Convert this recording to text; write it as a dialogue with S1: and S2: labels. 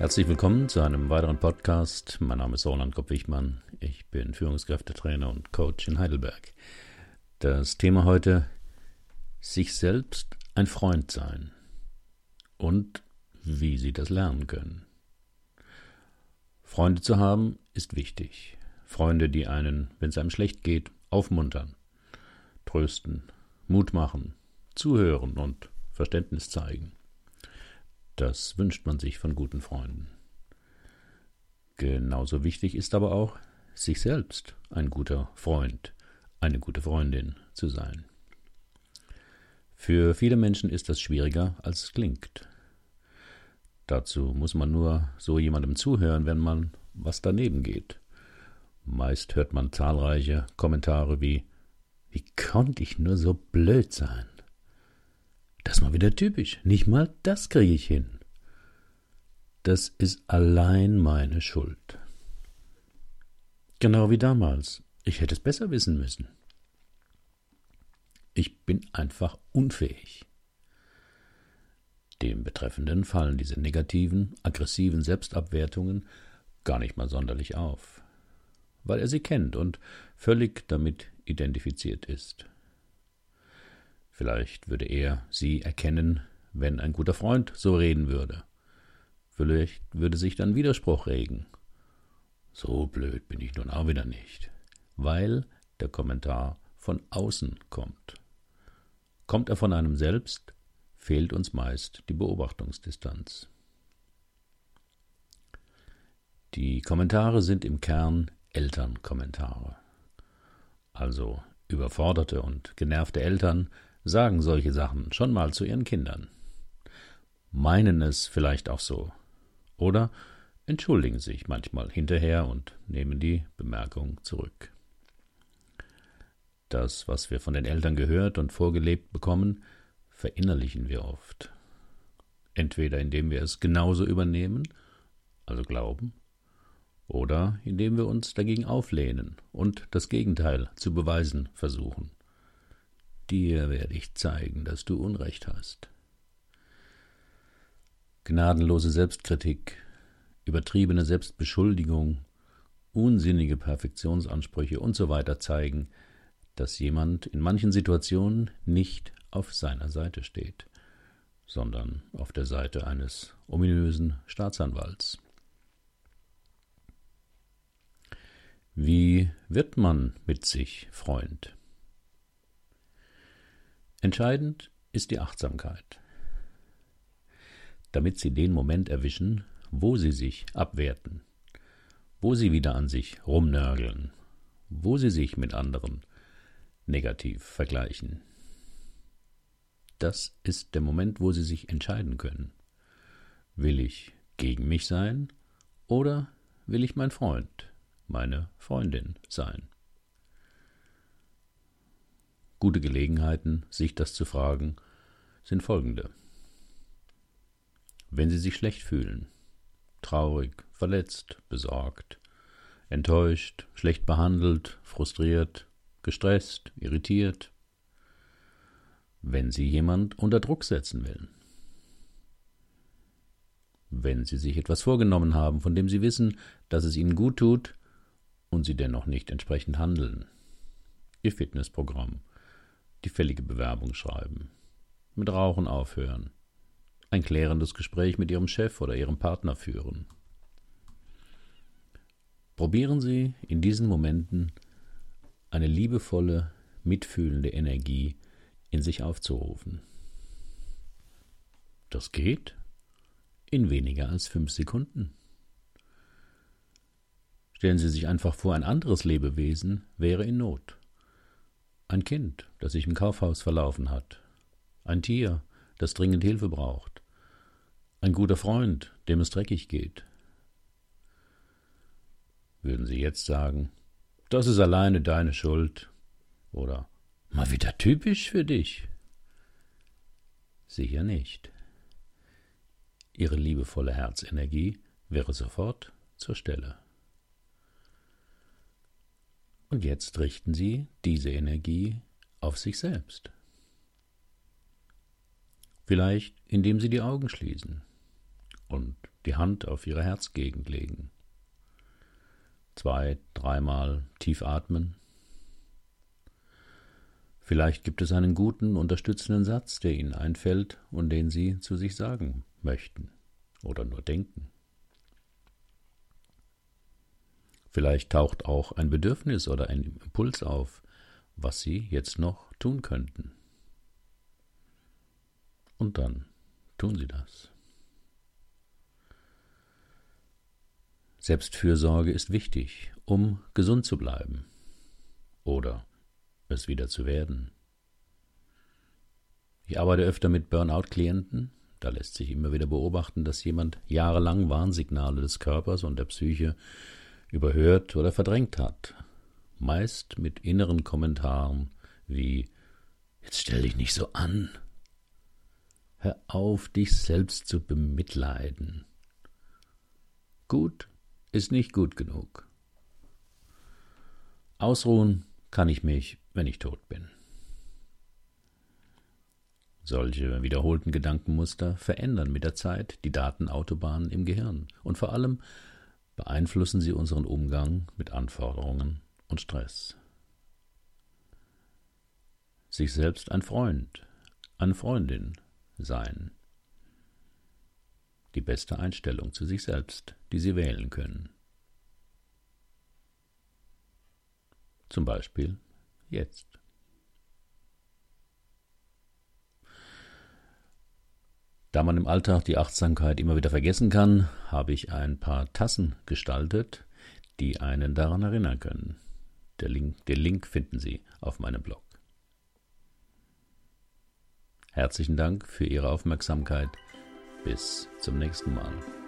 S1: Herzlich willkommen zu einem weiteren Podcast. Mein Name ist Roland Kopp-Wichmann. Ich bin Führungskräftetrainer und Coach in Heidelberg. Das Thema heute: sich selbst ein Freund sein und wie Sie das lernen können. Freunde zu haben ist wichtig. Freunde, die einen, wenn es einem schlecht geht, aufmuntern, trösten, Mut machen, zuhören und Verständnis zeigen. Das wünscht man sich von guten Freunden. Genauso wichtig ist aber auch, sich selbst ein guter Freund, eine gute Freundin zu sein. Für viele Menschen ist das schwieriger, als es klingt. Dazu muss man nur so jemandem zuhören, wenn man was daneben geht. Meist hört man zahlreiche Kommentare wie Wie konnte ich nur so blöd sein? Das ist mal wieder typisch. Nicht mal das kriege ich hin. Das ist allein meine Schuld. Genau wie damals. Ich hätte es besser wissen müssen. Ich bin einfach unfähig. Dem Betreffenden fallen diese negativen, aggressiven Selbstabwertungen gar nicht mal sonderlich auf, weil er sie kennt und völlig damit identifiziert ist. Vielleicht würde er sie erkennen, wenn ein guter Freund so reden würde. Vielleicht würde sich dann Widerspruch regen. So blöd bin ich nun auch wieder nicht, weil der Kommentar von außen kommt. Kommt er von einem selbst, fehlt uns meist die Beobachtungsdistanz. Die Kommentare sind im Kern Elternkommentare. Also überforderte und genervte Eltern sagen solche Sachen schon mal zu ihren Kindern. Meinen es vielleicht auch so. Oder entschuldigen sich manchmal hinterher und nehmen die Bemerkung zurück. Das, was wir von den Eltern gehört und vorgelebt bekommen, verinnerlichen wir oft. Entweder indem wir es genauso übernehmen, also glauben, oder indem wir uns dagegen auflehnen und das Gegenteil zu beweisen versuchen. Dir werde ich zeigen, dass du Unrecht hast. Gnadenlose Selbstkritik, übertriebene Selbstbeschuldigung, unsinnige Perfektionsansprüche und so zeigen, dass jemand in manchen Situationen nicht auf seiner Seite steht, sondern auf der Seite eines ominösen Staatsanwalts. Wie wird man mit sich Freund? Entscheidend ist die Achtsamkeit. Damit Sie den Moment erwischen, wo Sie sich abwerten, wo Sie wieder an sich rumnörgeln, wo Sie sich mit anderen negativ vergleichen. Das ist der Moment, wo Sie sich entscheiden können. Will ich gegen mich sein oder will ich mein Freund, meine Freundin sein? Gute Gelegenheiten, sich das zu fragen, sind folgende. Wenn Sie sich schlecht fühlen, traurig, verletzt, besorgt, enttäuscht, schlecht behandelt, frustriert, gestresst, irritiert, wenn Sie jemand unter Druck setzen will, wenn Sie sich etwas vorgenommen haben, von dem Sie wissen, dass es Ihnen gut tut und Sie dennoch nicht entsprechend handeln, Ihr Fitnessprogramm, die fällige Bewerbung schreiben, mit Rauchen aufhören, ein klärendes Gespräch mit Ihrem Chef oder Ihrem Partner führen. Probieren Sie in diesen Momenten eine liebevolle, mitfühlende Energie in sich aufzurufen. Das geht in weniger als fünf Sekunden. Stellen Sie sich einfach vor, ein anderes Lebewesen wäre in Not. Ein Kind, das sich im Kaufhaus verlaufen hat. Ein Tier, das dringend Hilfe braucht. Ein guter Freund, dem es dreckig geht. Würden Sie jetzt sagen, das ist alleine deine Schuld? Oder mal wieder typisch für dich? Sicher nicht. Ihre liebevolle Herzenergie wäre sofort zur Stelle. Und jetzt richten Sie diese Energie auf sich selbst. Vielleicht indem Sie die Augen schließen und die Hand auf ihre Herzgegend legen. Zwei, dreimal tief atmen. Vielleicht gibt es einen guten, unterstützenden Satz, der Ihnen einfällt und den Sie zu sich sagen möchten oder nur denken. Vielleicht taucht auch ein Bedürfnis oder ein Impuls auf, was Sie jetzt noch tun könnten. Und dann tun Sie das. Selbstfürsorge ist wichtig, um gesund zu bleiben oder es wieder zu werden. Ich arbeite öfter mit Burnout-Klienten. Da lässt sich immer wieder beobachten, dass jemand jahrelang Warnsignale des Körpers und der Psyche überhört oder verdrängt hat. Meist mit inneren Kommentaren wie Jetzt stell dich nicht so an. Hör auf, dich selbst zu bemitleiden. Gut ist nicht gut genug. Ausruhen kann ich mich, wenn ich tot bin. Solche wiederholten Gedankenmuster verändern mit der Zeit die Datenautobahnen im Gehirn und vor allem beeinflussen sie unseren Umgang mit Anforderungen und Stress. Sich selbst ein Freund, eine Freundin sein. Die beste Einstellung zu sich selbst, die Sie wählen können. Zum Beispiel jetzt. Da man im Alltag die Achtsamkeit immer wieder vergessen kann, habe ich ein paar Tassen gestaltet, die einen daran erinnern können. Der Link, den Link finden Sie auf meinem Blog. Herzlichen Dank für Ihre Aufmerksamkeit. Bis zum nächsten Mal.